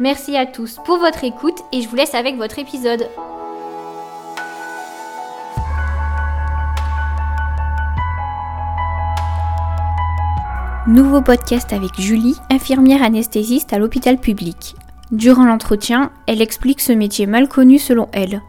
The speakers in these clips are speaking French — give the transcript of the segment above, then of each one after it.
Merci à tous pour votre écoute et je vous laisse avec votre épisode. Nouveau podcast avec Julie, infirmière anesthésiste à l'hôpital public. Durant l'entretien, elle explique ce métier mal connu selon elle.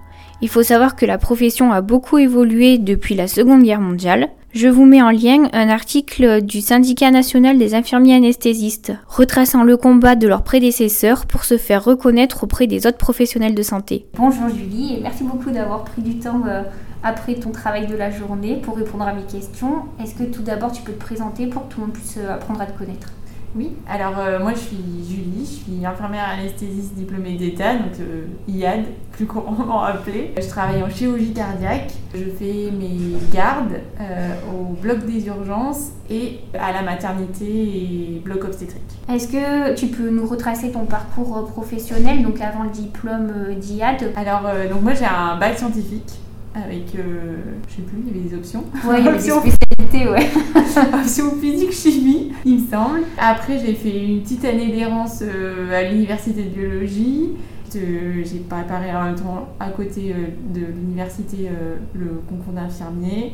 Il faut savoir que la profession a beaucoup évolué depuis la Seconde Guerre mondiale. Je vous mets en lien un article du Syndicat national des infirmiers anesthésistes, retraçant le combat de leurs prédécesseurs pour se faire reconnaître auprès des autres professionnels de santé. Bonjour Julie et merci beaucoup d'avoir pris du temps euh, après ton travail de la journée pour répondre à mes questions. Est-ce que tout d'abord tu peux te présenter pour que tout le monde puisse euh, apprendre à te connaître? Oui, alors euh, moi je suis Julie, je suis infirmière anesthésiste diplômée d'État, donc euh, IAD, plus couramment appelée. Je travaille en chirurgie cardiaque, je fais mes gardes euh, au bloc des urgences et à la maternité et bloc obstétrique. Est-ce que tu peux nous retracer ton parcours professionnel, donc avant le diplôme d'IAD Alors, donc moi j'ai un bac scientifique avec, euh, je sais plus, il y avait des options. Ouais, il y avait des spécialités, ouais. option physique, chimie, il me semble. Après, j'ai fait une petite année d'errance euh, à l'université de biologie. J'ai préparé en même temps à côté euh, de l'université le concours d'infirmier.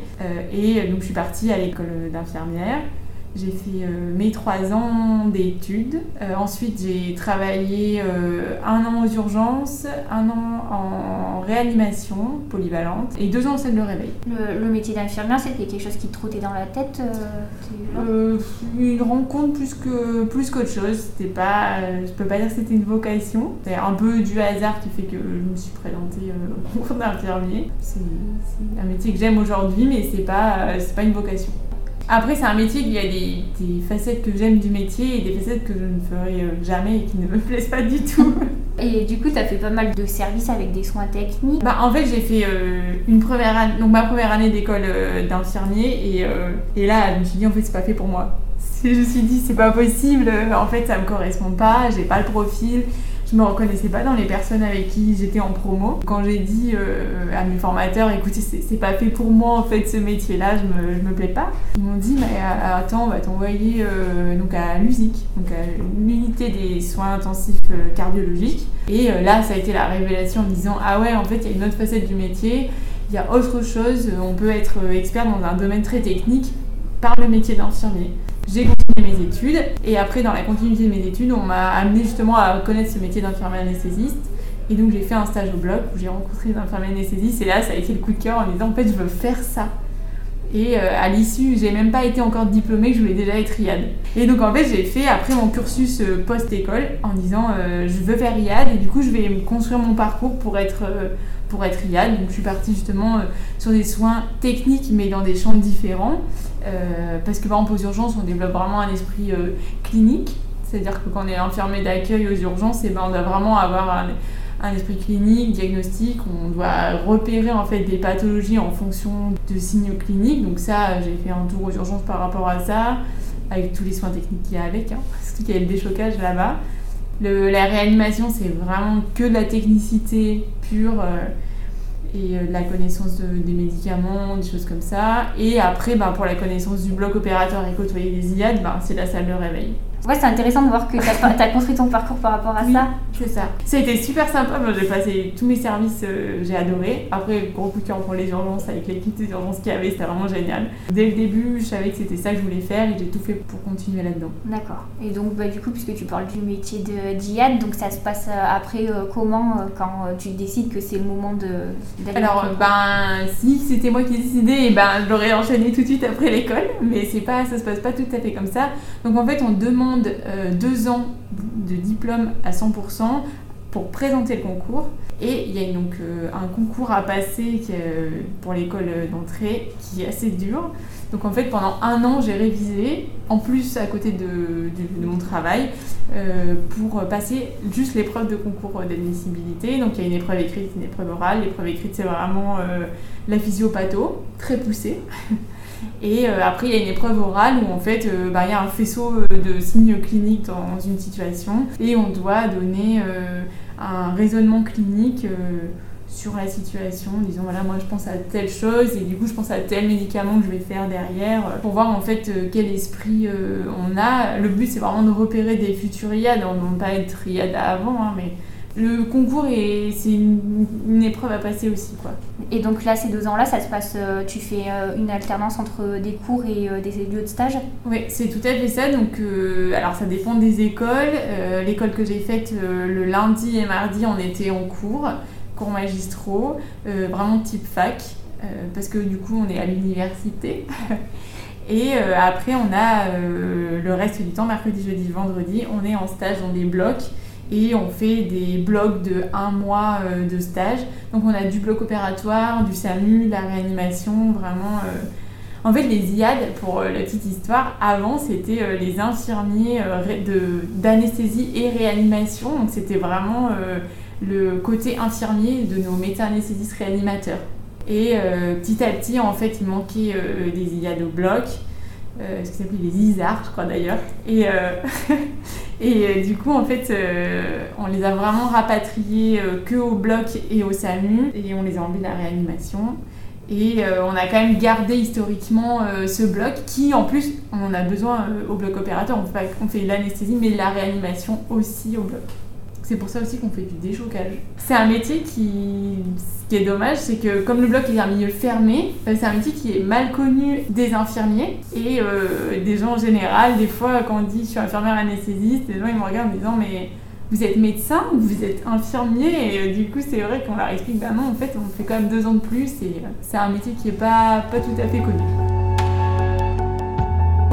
et donc, je suis partie à l'école d'infirmière. J'ai fait euh, mes trois ans d'études. Euh, ensuite, j'ai travaillé euh, un an aux urgences, un an en réanimation polyvalente et deux ans en salle de réveil. Le, métier d'infirmière, c'était quelque chose qui te trottait dans la tête Une rencontre plus que plus qu'autre chose. C'était pas, je peux pas dire que c'était une vocation. C'est un peu du hasard qui fait que je me suis présentée au concours d'infirmier. C'est un métier que j'aime aujourd'hui, mais c'est pas, c'est pas une vocation. Après, c'est un métier qui a des, facettes que j'aime du métier et des facettes que je ne ferai euh, jamais et qui ne me plaisent pas du tout. Et du coup, tu as fait pas mal de services avec des soins techniques bah, En fait, j'ai fait euh, une première année, donc ma première année d'école euh, d'infirmier et, et, là, je me suis dit, en fait, c'est pas fait pour moi. Je me suis dit, c'est pas possible, en fait, ça me correspond pas, j'ai pas le profil je me reconnaissais pas dans les personnes avec qui j'étais en promo. Quand j'ai dit euh, à mes formateurs, écoutez, c'est pas fait pour moi en fait ce métier-là, je me, je me plais pas, ils m'ont dit, mais euh, attends, on va t'envoyer euh, donc à l'USIC, donc à l'unité des soins intensifs cardiologiques. Et là, ça a été la révélation en me disant, ah ouais, en fait, il y a une autre facette du métier, il y a autre chose, on peut être expert dans un domaine très technique par le métier d'infirmier. J'ai continué mes études et après dans la continuité de mes études, on m'a amené justement à connaître ce métier d'infirmière anesthésiste. Et donc j'ai fait un stage au bloc où j'ai rencontré des infirmières anesthésistes et là ça a été le coup de cœur en disant en fait je veux faire ça. Et euh, à l'issue, j'ai même pas été encore diplômée, je voulais déjà être IAD. Et donc en fait, j'ai fait après mon cursus euh, post-école en disant euh, je veux faire IAD et du coup je vais construire mon parcours pour être, pour être IAD. Donc je suis partie justement sur des soins techniques mais dans des champs différents. Parce que par exemple aux urgences, on développe vraiment un esprit clinique. C'est-à-dire que quand on est infirmier d'accueil aux urgences, et eh ben, on doit vraiment avoir un esprit clinique, diagnostic, on doit repérer en fait des pathologies en fonction de signaux cliniques. Donc ça, j'ai fait un tour aux urgences par rapport à ça, avec tous les soins techniques qu'il y a avec, hein, surtout qu'il y a le déchocage là-bas. la réanimation, c'est vraiment que de la technicité pure euh, euh, la connaissance de, des médicaments, des choses comme ça. Et après, ben, pour la connaissance du bloc opérateur et côtoyer des IAD, ben, c'est la salle de réveil. Ouais, c'est intéressant de voir que tu as, construit ton parcours par rapport à ça. C'est ça. Ça a été super sympa. Moi, j'ai passé tous mes services, euh, j'ai adoré. Après, gros coup de cœur pour les urgences avec l'équipe des urgences qu'il y avait, c'était vraiment génial. Dès le début, je savais que c'était ça que je voulais faire et j'ai tout fait pour continuer là-dedans. D'accord. Et donc, bah, du coup, puisque tu parles du métier de d'IAD, donc ça se passe euh, après euh, comment quand tu décides que c'est le moment de Alors, ben, si c'était moi qui décidais, ben, je l'aurais enchaîné tout de suite après l'école, mais c'est pas, ça se passe pas tout à fait comme ça. Donc, en fait, on demande euh, deux ans de diplôme à 100% pour présenter le concours. Et il y a donc euh, un concours à passer euh, pour l'école d'entrée qui est assez dur. Donc en fait pendant un an j'ai révisé, en plus à côté de, mon travail, pour passer juste l'épreuve de concours d'admissibilité. Donc il y a une épreuve écrite, une épreuve orale. L'épreuve écrite, c'est vraiment la physiopatho, très poussée. Et après, il y a une épreuve orale où en fait, bah, il y a un faisceau de signes cliniques dans une situation et on doit donner un raisonnement clinique sur la situation, en disant voilà moi je pense à telle chose et du coup je pense à tel médicament que je vais faire derrière euh, pour voir en fait euh, quel esprit euh, on a. Le but c'est vraiment de repérer des futurs IAD, on pas être IAD avant, hein, mais le concours c'est une, épreuve à passer aussi quoi. Et donc là ces deux ans là ça se passe, tu fais une alternance entre des cours et des lieux de stage? Oui c'est tout à fait ça donc alors ça dépend des écoles. L'école que j'ai faite le lundi et mardi on était en cours cours magistraux, euh, vraiment type fac, euh, parce que du coup on est à l'université. Et euh, après on a le reste du temps, mercredi, jeudi, vendredi, on est en stage dans des blocs et on fait des blocs de un mois de stage. Donc on a du bloc opératoire, du SAMU, de la réanimation, vraiment. En fait, les IAD, pour la petite histoire, avant c'était les infirmiers d'anesthésie et réanimation. Donc c'était vraiment le côté infirmier de nos médecins anesthésistes réanimateurs. Et euh, petit à petit, en fait, il manquait euh, des IAD au bloc, euh, ce qui s'appelait les ISAR, je crois d'ailleurs. Et, et du coup, en fait, on les a vraiment rapatriés que au bloc et au SAMU, et on les a envoyés de la réanimation. Et on a quand même gardé historiquement ce bloc qui, en plus, on en a besoin au bloc opérateur. On fait, on fait l'anesthésie, mais la réanimation aussi au bloc. C'est pour ça aussi qu'on fait du déchocage. C'est un métier qui, ce qui est dommage, c'est que comme le bloc est un milieu fermé, euh, c'est un métier qui est mal connu des infirmiers et euh, des gens en général. Des fois, quand on dit je suis infirmière anesthésiste, les gens ils me regardent en me disant mais vous êtes médecin ou vous êtes infirmier? Et euh, du coup, c'est vrai qu'on leur explique bah non, en fait, on fait quand même deux ans de plus et c'est un métier qui est pas tout à fait connu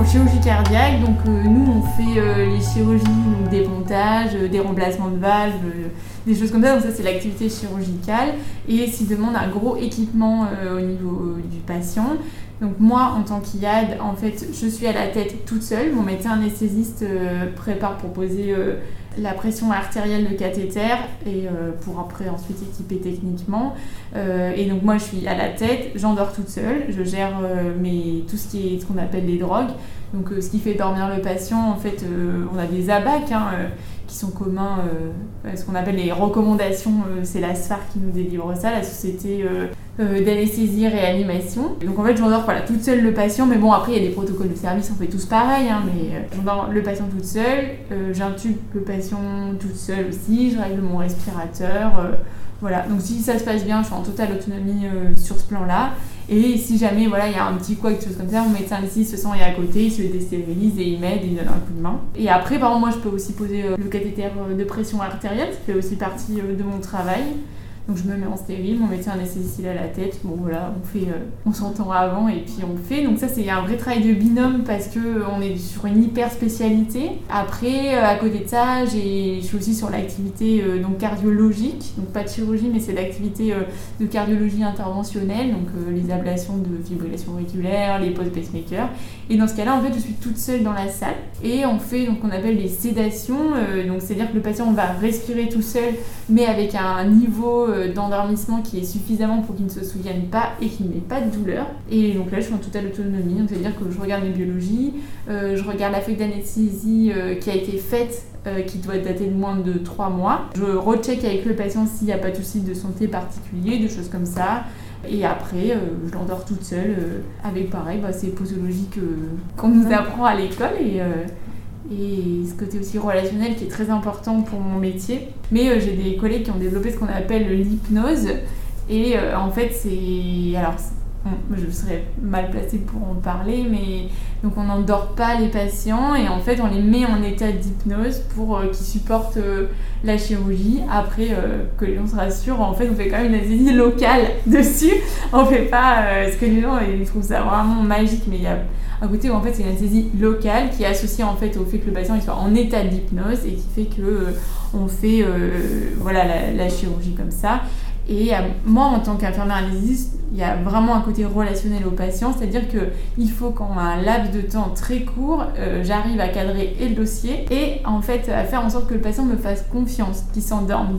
chirurgie cardiaque, donc euh, nous on fait euh, les chirurgies, donc des pontages, euh, des remplacements de valves, des choses comme ça. Donc ça c'est l'activité chirurgicale et s'il demande un gros équipement au niveau du patient. Donc moi en tant qu'IAD, en fait je suis à la tête toute seule. Mon médecin anesthésiste prépare pour poser la pression artérielle de cathéter et pour après ensuite équiper techniquement. et donc moi je suis à la tête, j'endors toute seule, je gère mes, tout ce qui est ce qu'on appelle les drogues. Donc, euh, ce qui fait dormir le patient, en fait, euh, on a des ABAC hein, euh, qui sont communs, ce qu'on appelle les recommandations, c'est la SFAR qui nous délivre ça, la société d'anesthésie et réanimation. Donc, en fait, j'endors voilà, toute seule le patient, mais bon, après, il y a des protocoles de service, on fait tous pareil, hein, mais j'endors le patient toute seule, j'intube le patient toute seule aussi, je règle mon respirateur. voilà, donc si ça se passe bien, je suis en totale autonomie sur ce plan-là. Et si jamais voilà, il y a un petit quoi, quelque chose comme ça, mon médecin ici se sent à côté, il se déstérilise et il m'aide, il donne un coup de main. Et après, par exemple, moi je peux aussi poser euh, le cathéter euh, de pression artérielle, ça fait aussi partie euh, de mon travail. Donc je me mets en stérile, mon médecin anesthésiste il a la tête. Bon voilà, on fait, euh, on s'entend avant et puis on fait. Donc ça c'est un vrai travail de binôme parce que on est sur une hyper spécialité. Après, euh, à côté de ça, j'ai, je suis aussi sur l'activité euh, donc cardiologique, donc pas de chirurgie mais c'est l'activité de cardiologie interventionnelle, donc les ablations de fibrillation auriculaire, les post pacemaker. Et dans ce cas-là, en fait, je suis toute seule dans la salle et on fait donc on appelle les sédations. donc c'est-à-dire que le patient va respirer tout seul mais avec un niveau euh, d'endormissement qui est suffisamment pour qu'il ne se souvienne pas et qu'il n'ait pas de douleur. Et donc là, je suis en totale autonomie, donc c'est-à-dire que je regarde mes biologies, euh, je regarde la feuille d'anesthésie euh, qui a été faite qui doit dater de moins de 3 mois. Je recheck avec le patient s'il n'y a pas de soucis de santé particulier, des choses comme ça. Et après, je l'endors toute seule avec pareil, bah, ces posologies qu'on nous apprend à l'école. Et, et ce côté aussi relationnel qui est très important pour mon métier. Mais euh, j'ai des collègues qui ont développé ce qu'on appelle l'hypnose. Et euh, en fait, c'est. Alors, je serais mal placée pour en parler, mais donc on n'endort pas les patients et en fait on les met en état d'hypnose pour euh, qu'ils supportent la chirurgie. Après que les gens se rassurent, en fait on fait quand même une anesthésie locale dessus. On fait pas ce que les gens ils trouvent ça vraiment magique, mais il y a un côté où en fait c'est une anesthésie locale qui est associée en fait au fait que le patient il soit en état d'hypnose et qui fait que euh, on fait euh, voilà la, chirurgie comme ça. Et moi, en tant qu'infirmière anesthésiste, il y a vraiment un côté relationnel au patient, c'est-à-dire qu'il faut qu'en un laps de temps très court, euh, j'arrive à cadrer et le dossier et en fait à faire en sorte que le patient me fasse confiance, qu'il s'endorme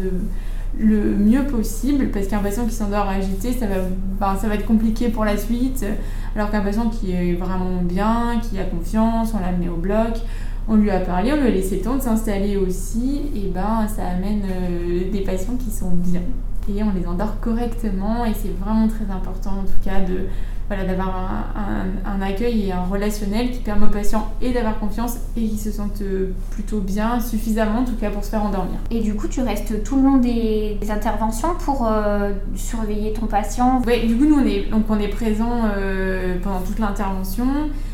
le mieux possible, parce qu'un patient qui s'endort agité, ça va, ben, ça va être compliqué pour la suite, alors qu'un patient qui est vraiment bien, qui a confiance, on l'a amené au bloc, on lui a parlé, on lui a laissé le temps de s'installer aussi, et ben ça amène euh, des patients qui sont bien. Et on les endort correctement et c'est vraiment très important en tout cas de voilà, d'avoir un, accueil et un relationnel qui permet aux patients et d'avoir confiance et qui se sentent euh, plutôt bien, suffisamment en tout cas pour se faire endormir. Et du coup, tu restes tout le long des, interventions pour euh, surveiller ton patient? Oui, du coup, nous on est, donc on est présent euh, pendant toute l'intervention.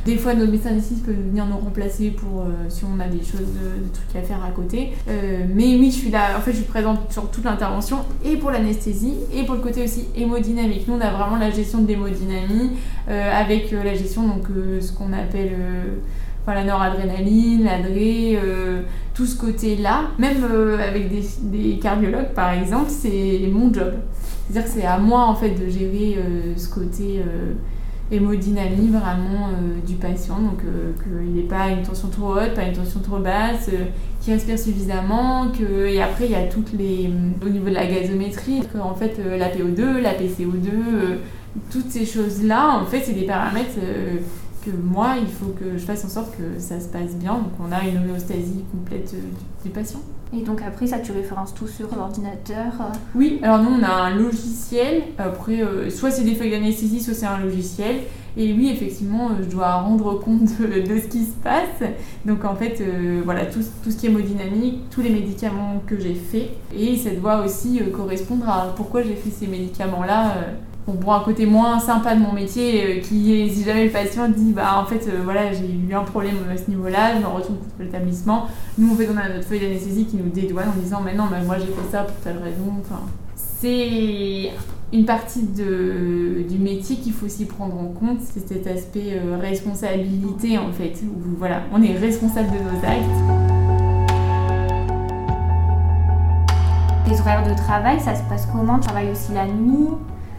Des fois, nos médecins anesthésistes peuvent venir nous remplacer pour si on a des choses, de, trucs à faire à côté. mais oui, je suis là, en fait, je suis présente sur toute l'intervention et pour l'anesthésie et pour le côté aussi hémodynamique. Nous, on a vraiment la gestion de l'hémodynamie euh, avec euh, la gestion, donc euh, ce qu'on appelle la noradrénaline, l'adré, tout ce côté-là. Même avec des, cardiologues, par exemple, c'est mon job. C'est-à-dire que c'est à moi, en fait, de gérer ce côté hémodynamie vraiment du patient, donc qu'il n'ait pas une tension trop haute, pas une tension trop basse, qu'il respire suffisamment, que... et après il y a toutes les... au niveau de la gazométrie, en fait la PO2, la PCO2, toutes ces choses-là, en fait, c'est des paramètres euh, que moi, il faut que je fasse en sorte que ça se passe bien. Donc, on a une homéostasie complète euh, du patient. Et donc après ça, tu références tout sur l'ordinateur euh Oui, alors nous on a un logiciel. Après, soit c'est des feuilles d'anesthésie, soit c'est un logiciel. Et oui, effectivement, je dois rendre compte de, ce qui se passe. Donc en fait, voilà, tout, tout, ce qui est hémodynamique, tous les médicaments que j'ai faits. Et ça doit aussi correspondre à pourquoi j'ai fait ces médicaments-là pour un côté moins sympa de mon métier, euh, qui est si jamais le patient dit bah en fait euh, voilà j'ai eu un problème à ce niveau-là, je me retourne contre l'établissement, nous on fait donner notre feuille d'anesthésie qui nous dédouane en disant mais non mais moi j'ai fait ça pour telle raison. Enfin, c'est une partie de, du métier qu'il faut aussi prendre en compte, c'est cet aspect euh, responsabilité en fait, où voilà, on est responsable de nos actes. Les horaires de travail, ça se passe comment? Tu travailles aussi la nuit?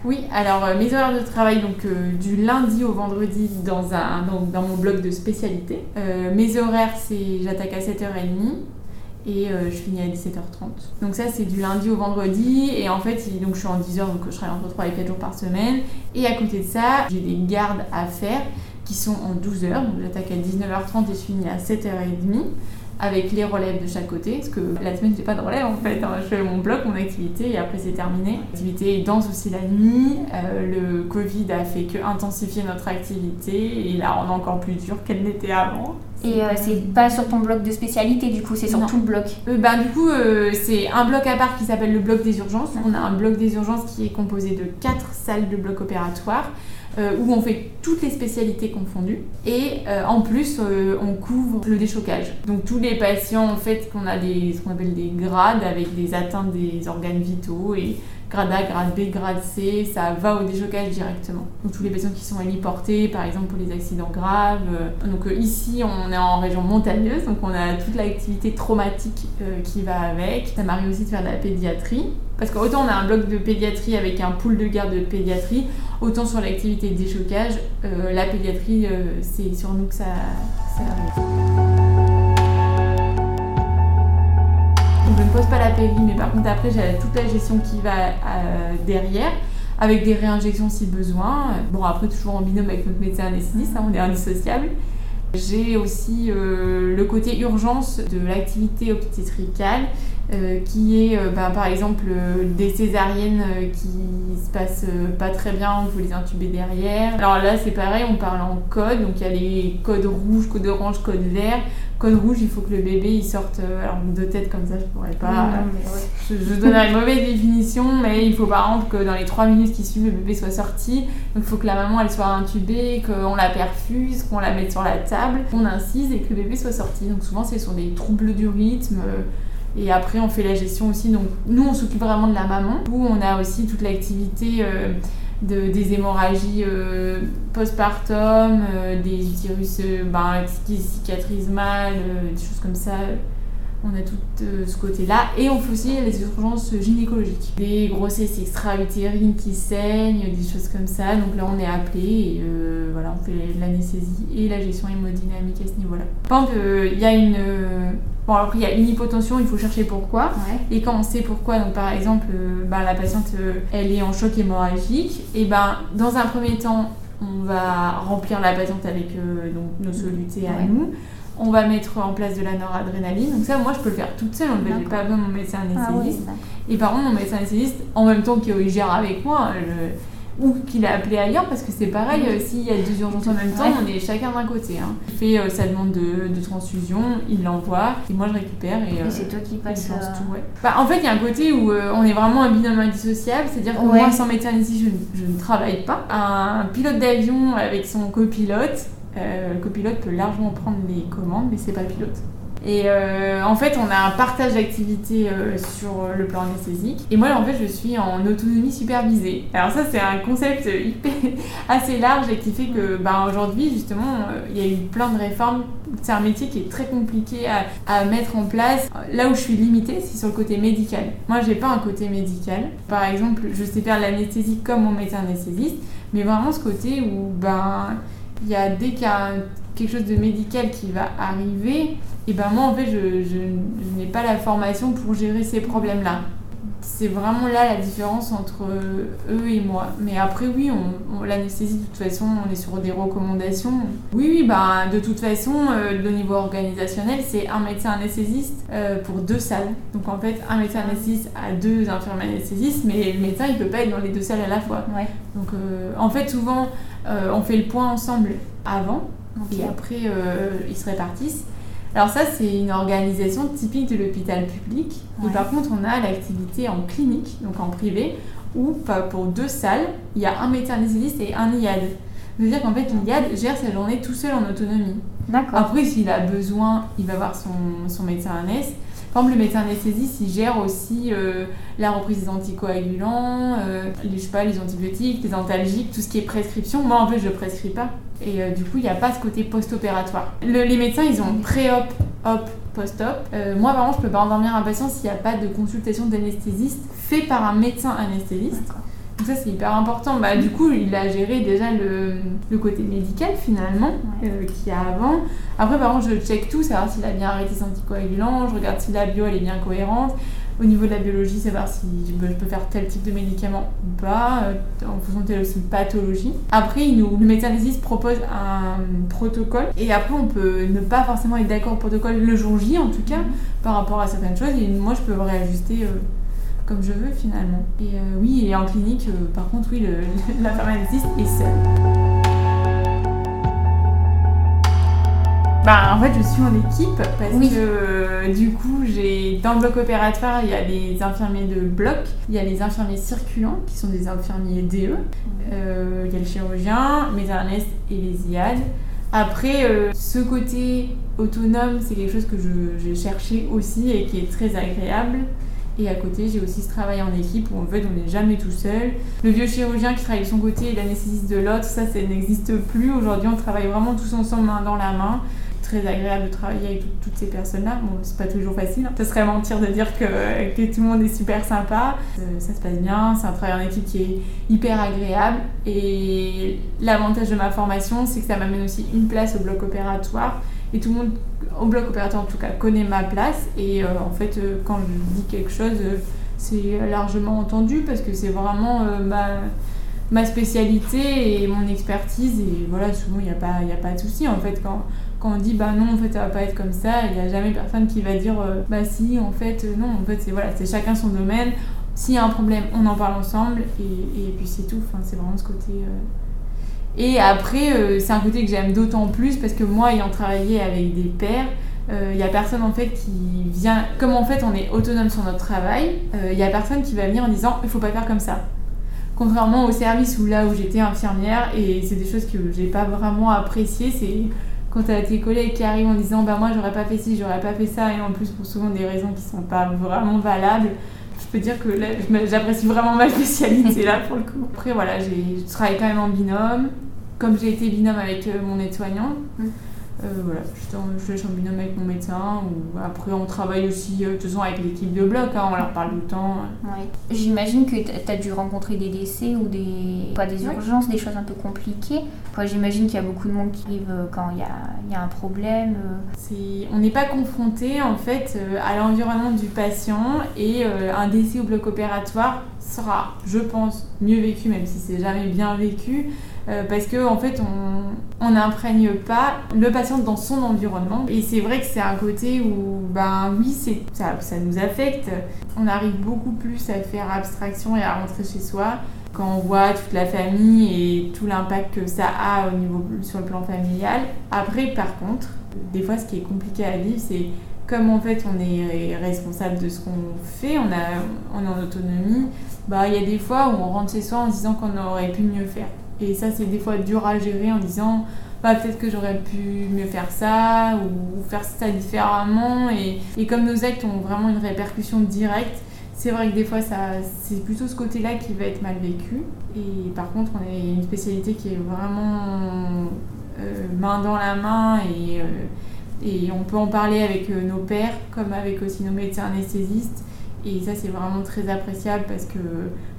Oui, alors euh, mes horaires de travail, donc euh, du lundi au vendredi dans, mon blog de spécialité. Euh, mes horaires, c'est j'attaque à 7h30 et je finis à 17h30. Donc ça, c'est du lundi au vendredi et en fait, donc je suis en 10h, donc je travaille entre 3 et 4 jours par semaine. Et à côté de ça, j'ai des gardes à faire qui sont en 12h, donc j'attaque à 19h30 et je finis à 7h30 avec les relèves de chaque côté, parce que la semaine j'ai pas de relève en fait, hein. je fais mon bloc, mon activité et après c'est terminé. L'activité danse aussi la nuit, euh, le Covid a fait que intensifier notre activité et la rendre encore plus dure qu'elle n'était avant. Et euh, c'est pas sur ton bloc de spécialité du coup, c'est sur tout le bloc euh, ben, Du coup, c'est un bloc à part qui s'appelle le bloc des urgences. On a un bloc des urgences qui est composé de quatre salles de bloc opératoire. Euh, où on fait toutes les spécialités confondues. Et euh, en plus, euh, on couvre le déchocage. Donc tous les patients, en fait, qu'on a des, ce qu'on appelle des grades avec des atteintes des organes vitaux et grade A, grade B, grade C, ça va au déchocage directement. Donc tous les patients qui sont héliportés, par exemple pour les accidents graves. Donc ici, on est en région montagneuse, donc on a toute l'activité traumatique qui va avec. Ça m'arrive aussi de faire de la pédiatrie. Parce qu'autant on a un bloc de pédiatrie avec un pool de garde de pédiatrie, autant sur l'activité déchocage, euh, la pédiatrie, euh, c'est sur nous que ça, arrive. Ne pose pas la péri, mais par contre après j'ai toute la gestion qui va euh, derrière avec des réinjections si besoin. Bon, après, toujours en binôme avec notre médecin anesthésiste, hein, on est indissociable. J'ai aussi le côté urgence de l'activité obstétricale euh, qui est euh, bah, par exemple euh, des césariennes qui se passent pas très bien, il faut les intuber derrière. Alors là c'est pareil, on parle en code, donc il y a les codes rouges, code orange, code vert. Code rouge, il faut que le bébé il sorte. alors de tête comme ça, je pourrais pas. je, je, donnerais une mauvaise définition, mais il faut par exemple que dans les 3 minutes qui suivent, le bébé soit sorti. Donc il faut que la maman elle soit intubée, qu'on la perfuse, qu'on la mette sur la table, qu'on incise et que le bébé soit sorti. Donc souvent ce sont des troubles du rythme. Et après, on fait la gestion aussi. Donc, nous, on s'occupe vraiment de la maman. Où on a aussi toute l'activité euh, de, des hémorragies euh, postpartum, euh, des utérus ben, qui cicatrisent mal, des choses comme ça. On a tout euh, ce côté-là. Et on fait aussi les urgences gynécologiques. Des grossesses extra-utérines qui saignent, des choses comme ça. Donc là, on est appelé et euh, voilà, on fait l'anesthésie et la gestion hémodynamique à ce niveau-là. Par exemple, il y a une. Bon, après, il y a une hypotension, il faut chercher pourquoi. Et quand on sait pourquoi, donc par exemple, bah, la patiente, elle est en choc hémorragique, et ben dans un premier temps, on va remplir la patiente avec donc, nos solutés à nous on va mettre en place de la noradrénaline. Donc ça, moi, je peux le faire toute seule. En fait, j'ai pas besoin de mon médecin ah anesthésiste. et par contre, mon médecin anesthésiste, en même temps qu'il gère avec moi, ou qu'il a appelé ailleurs, parce que c'est pareil, euh, s'il y a deux urgences en même temps, on est chacun d'un côté. Hein. Il fait euh, sa demande de, transfusion, il l'envoie, et moi je récupère. Et, c'est toi qui passes tout. Bah, en fait, il y a un côté où on est vraiment un binôme indissociable, c'est-à-dire que moi, sans médecin anesthésiste, je, je ne travaille pas. Un pilote d'avion avec son copilote, euh, le copilote peut largement prendre les commandes, mais c'est pas le pilote. Et euh, en fait, on a un partage d'activités euh, sur le plan anesthésique. Et moi, en fait, je suis en autonomie supervisée. Alors ça, c'est un concept hyper, assez large et qui fait que bah, aujourd'hui, justement, il y a eu plein de réformes. C'est un métier qui est très compliqué à, mettre en place. Là où je suis limitée, c'est sur le côté médical. Moi, j'ai pas un côté médical. Par exemple, je sais faire l'anesthésie comme mon médecin anesthésiste, mais vraiment ce côté où ben y a dès qu'il y a quelque chose de médical qui va arriver, et ben moi en fait je, n'ai pas la formation pour gérer ces problèmes-là. C'est vraiment là la différence entre eux et moi. Mais après oui, on, l'anesthésie de toute façon, on est sur des recommandations. Oui, oui, bah de toute façon, euh, au niveau organisationnel, c'est un médecin anesthésiste euh, pour deux salles. Donc en fait, un médecin anesthésiste a deux infirmiers anesthésistes, mais le médecin il peut pas être dans les deux salles à la fois. Ouais. Donc euh, en fait souvent euh, on fait le point ensemble avant et après euh, ils se répartissent. Alors ça, c'est une organisation typique de l'hôpital public. Et par contre, on a l'activité en clinique, donc en privé, où pour deux salles, il y a un médecin anesthésiste et un IAD. C'est-à-dire qu'en fait, l'IAD gère sa journée tout seul en autonomie. Après, s'il a besoin, il va voir son, son médecin anesthésique. Par exemple, le médecin anesthésiste, il gère aussi euh, la reprise des anticoagulants, euh, les, je les antibiotiques, les antalgiques, tout ce qui est prescription. Moi, en fait, je prescris pas. Et euh, du coup, il n'y a pas ce côté post-opératoire. les médecins, ils ont pré-op, op, post-op. moi, par exemple, je peux pas endormir un patient s'il n'y a pas de consultation d'anesthésiste fait par un médecin anesthésiste. Donc ça, c'est hyper important. Bah, du coup, il a géré déjà le, le côté médical, finalement, euh, qu'il y a avant. Après, par contre, je check tout, savoir s'il a bien arrêté ses anticoagulants, je regarde si la bio, elle est bien cohérente. Au niveau de la biologie, savoir si je peux faire tel type de médicament ou pas, euh, en fonction de telle aussi pathologie. Après, il nous, le médecin anesthésiste propose un protocole et après, on peut ne pas forcément être d'accord au protocole le jour J, en tout cas, par rapport à certaines choses. Et moi, je peux réajuster. Euh, comme je veux finalement. Et euh, oui, et en clinique, euh, par contre, oui, le, la pharmaciste est seule. Bah, en fait, je suis en équipe parce que euh, du coup, j'ai dans le bloc opératoire, il y a les infirmiers de bloc, il y a les infirmiers circulants qui sont des infirmiers DE, il y a le chirurgien, mes et les IAD. Après, ce côté autonome, c'est quelque chose que j'ai cherché aussi et qui est très agréable. Et à côté, j'ai aussi ce travail en équipe où en fait on n'est jamais tout seul. Le vieux chirurgien qui travaille de son côté et l'anesthésiste de l'autre, ça, ça n'existe plus. Aujourd'hui, on travaille vraiment tous ensemble, main dans la main. Très agréable de travailler avec toutes ces personnes-là. Bon, c'est pas toujours facile. Hein. Ce serait mentir de dire que, tout le monde est super sympa. Euh, ça se passe bien. C'est un travail en équipe qui est hyper agréable. Et l'avantage de ma formation, c'est que ça m'amène aussi une place au bloc opératoire et tout le monde au bloc opératoire en tout cas connaît ma place. Et euh, en fait euh, quand je dis quelque chose euh, c'est largement entendu parce que c'est vraiment ma, ma spécialité et mon expertise. Et voilà souvent il n'y a pas il a pas de souci. En fait quand quand on dit bah non en fait ça va pas être comme ça il n'y a jamais personne qui va dire bah si en fait non. En fait c'est voilà c'est chacun son domaine. S'il y a un problème on en parle ensemble. Et, et puis c'est tout. Enfin c'est vraiment ce côté et après, euh, c'est un côté que j'aime d'autant plus parce que moi, ayant travaillé avec des pairs, il euh, n'y a personne en fait qui vient. Comme en fait on est autonome sur notre travail, il euh, n'y a personne qui va venir en disant il faut pas faire comme ça. Contrairement au service où là où j'étais infirmière, et c'est des choses que j'ai pas vraiment appréciées, c'est quand tu as tes collègues qui arrivent en disant bah moi j'aurais pas fait ci, j'aurais pas fait ça, et en plus pour souvent des raisons qui sont pas vraiment valables je peux dire que j'apprécie vraiment ma spécialité là pour le coup. Après voilà, je travaille quand même en binôme, comme j'ai été binôme avec euh, mon aide-soignant. Mm. Euh, voilà, je, je laisse en binôme avec mon médecin. Ou après, on travaille aussi, euh, de toute façon, avec l'équipe de bloc, hein, on leur parle tout le temps. Ouais. J'imagine que tu as dû rencontrer des décès ou des, pas des urgences, des choses un peu compliquées. J'imagine qu'il y a beaucoup de monde qui arrive quand il y a, y a, un problème. On n'est pas confronté en fait à l'environnement du patient et un décès au bloc opératoire sera, je pense, mieux vécu, même si c'est jamais bien vécu, euh, parce que en fait on n'imprègne pas le patient dans son environnement. Et c'est vrai que c'est un côté où ben oui ça, nous affecte. On arrive beaucoup plus à faire abstraction et à rentrer chez soi quand on voit toute la famille et tout l'impact que ça a au niveau sur le plan familial. Après par contre des fois ce qui est compliqué à vivre c'est comme en fait on est responsable de ce qu'on fait, on est en autonomie, bah il y a des fois où on rentre chez soi en disant qu'on aurait pu mieux faire. Et ça, c'est des fois dur à gérer en disant bah, peut-être que j'aurais pu mieux faire ça ou faire ça différemment. Et, comme nos actes ont vraiment une répercussion directe, c'est vrai que des fois, c'est plutôt ce côté-là qui va être mal vécu. Et par contre, on a une spécialité qui est vraiment euh, main dans la main et, euh, et on peut en parler avec euh, nos pères comme avec aussi nos médecins anesthésistes. Et ça, c'est vraiment très appréciable parce que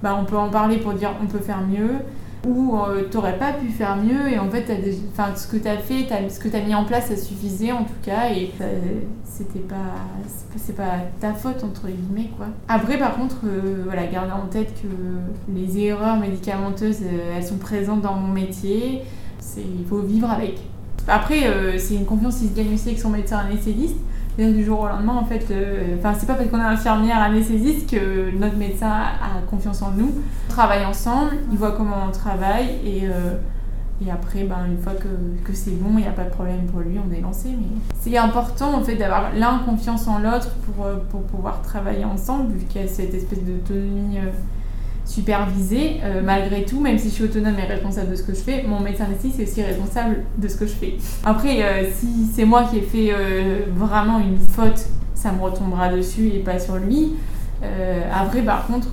bah, on peut en parler pour dire on peut faire mieux ou euh, t'aurais pas pu faire mieux et en fait enfin, ce que tu as fait, ce que tu as mis en place, ça suffisait en tout cas et c'était pas c'est pas ta faute entre guillemets quoi. Après par contre euh, voilà, garder en tête que les erreurs médicamenteuses euh, elles sont présentes dans mon métier, il faut vivre avec. Après c'est une confiance qui se gagne aussi avec son médecin anesthésiste du jour au lendemain, en fait, euh, enfin, c'est pas parce qu'on est infirmière anesthésiste que notre médecin a confiance en nous. On travaille ensemble, il voit comment on travaille et, euh, et après, ben, une fois que, que c'est bon, il n'y a pas de problème pour lui, on est lancé. Mais c'est important en fait d'avoir l'un confiance en l'autre pour, euh, pour pouvoir travailler ensemble, vu qu'il y a cette espèce d'autonomie supervisée, euh, malgré tout, même si je suis autonome et responsable de ce que je fais, mon médecin ici c'est aussi responsable de ce que je fais. Après, euh, si c'est moi qui ai fait euh, vraiment une faute, ça me retombera dessus et pas sur lui. après, par contre,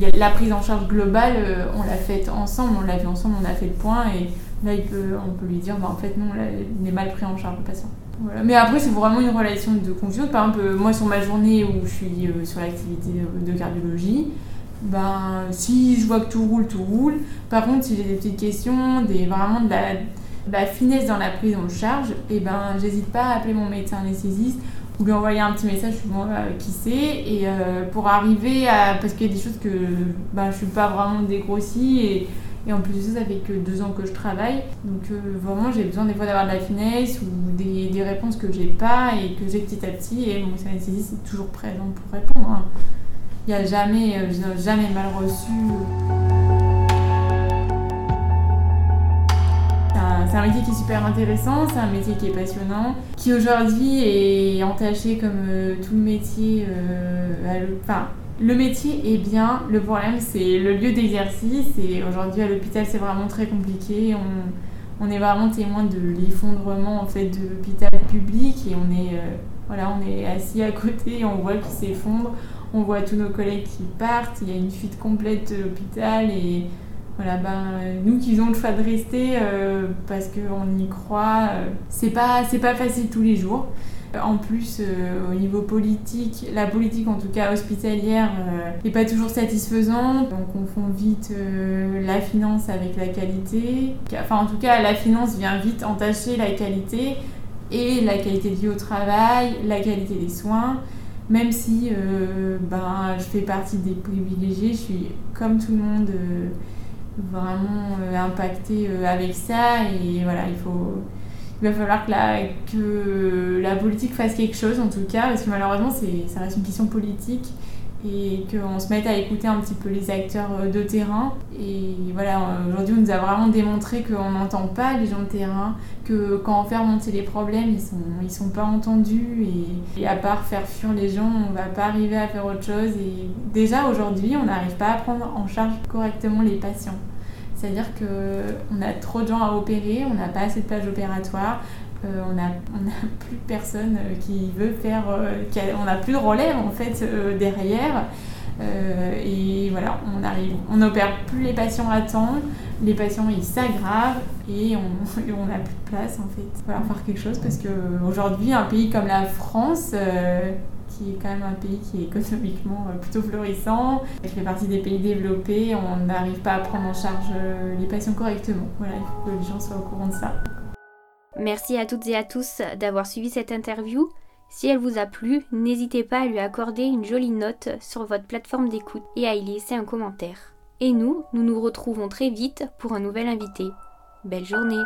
y a la prise en charge globale, on l'a faite ensemble, on l'a vu ensemble, on a fait le point et là, il peut, on peut lui dire, bah, en fait, non, là, il est mal pris en charge le patient. Voilà. Mais après, c'est vraiment une relation de confiance. Par exemple, moi, sur ma journée où je suis sur l'activité de cardiologie, ben, si je vois que tout roule, tout roule. Par contre, si j'ai des petites questions, des, vraiment de la, finesse dans la prise en charge, et eh ben, j'hésite pas à appeler mon médecin anesthésiste ou lui envoyer un petit message moi qui sait et euh, pour arriver à parce qu'il y a des choses que ben, je suis pas vraiment dégrossie et, et en plus de ça ça fait que deux ans que je travaille. Donc euh, vraiment j'ai besoin des fois d'avoir de la finesse ou des, des réponses que j'ai pas et que j'ai petit à petit. Et mon médecin anesthésiste est toujours présent pour répondre hein il n'y a jamais, euh, jamais mal reçu. C'est un métier qui est super intéressant, c'est un métier qui est passionnant, qui aujourd'hui est entaché comme euh, tout le métier. Euh, enfin, le métier est bien, le problème c'est le lieu d'exercice et aujourd'hui à l'hôpital c'est vraiment très compliqué. On, est vraiment témoin de l'effondrement en fait de l'hôpital public et on est, voilà, on est assis à côté et on voit qu'il s'effondre on voit tous nos collègues qui partent, il y a une fuite complète de l'hôpital et voilà, ben, nous qui avons le choix de rester euh, parce qu'on y croit, euh, c'est pas, pas facile tous les jours. En plus, euh, au niveau politique, la politique en tout cas hospitalière n'est pas toujours satisfaisante. On confond vite la finance avec la qualité. Enfin, en tout cas, la finance vient vite entacher la qualité et la qualité de vie au travail, la qualité des soins même si euh, ben, je fais partie des privilégiés, je suis comme tout le monde euh, vraiment euh, impactée avec ça. Et voilà, il faut il va falloir que la, que la politique fasse quelque chose en tout cas parce que malheureusement ça reste une question politique et qu'on se mette à écouter un petit peu les acteurs euh, de terrain. Et voilà, aujourd'hui, on nous a vraiment démontré qu'on n'entend pas les gens de terrain, que quand on fait remonter les problèmes, ils sont, ils sont pas entendus. Et, à part faire fuir les gens, on va pas arriver à faire autre chose. Et déjà, aujourd'hui, on n'arrive pas à prendre en charge correctement les patients. C'est-à-dire qu'on a trop de gens à opérer, on n'a pas assez de plages opératoires, euh, on n'a plus personne euh, qui veut faire. Euh, on n'a plus de relève en fait derrière. et voilà, on arrive, on n'opère plus les patients à temps, les patients ils s'aggravent et on n'a plus de place en fait. Il va falloir faire quelque chose parce qu'aujourd'hui, un pays comme la France, qui est quand même un pays qui est économiquement euh, plutôt florissant, qui fait partie des pays développés, on n'arrive pas à prendre en charge euh, les patients correctement. Voilà, il faut que les gens soient au courant de ça. Merci à toutes et à tous d'avoir suivi cette interview. Si elle vous a plu, n'hésitez pas à lui accorder une jolie note sur votre plateforme d'écoute et à y laisser un commentaire. Et nous, nous nous retrouvons très vite pour un nouvel invité. Belle journée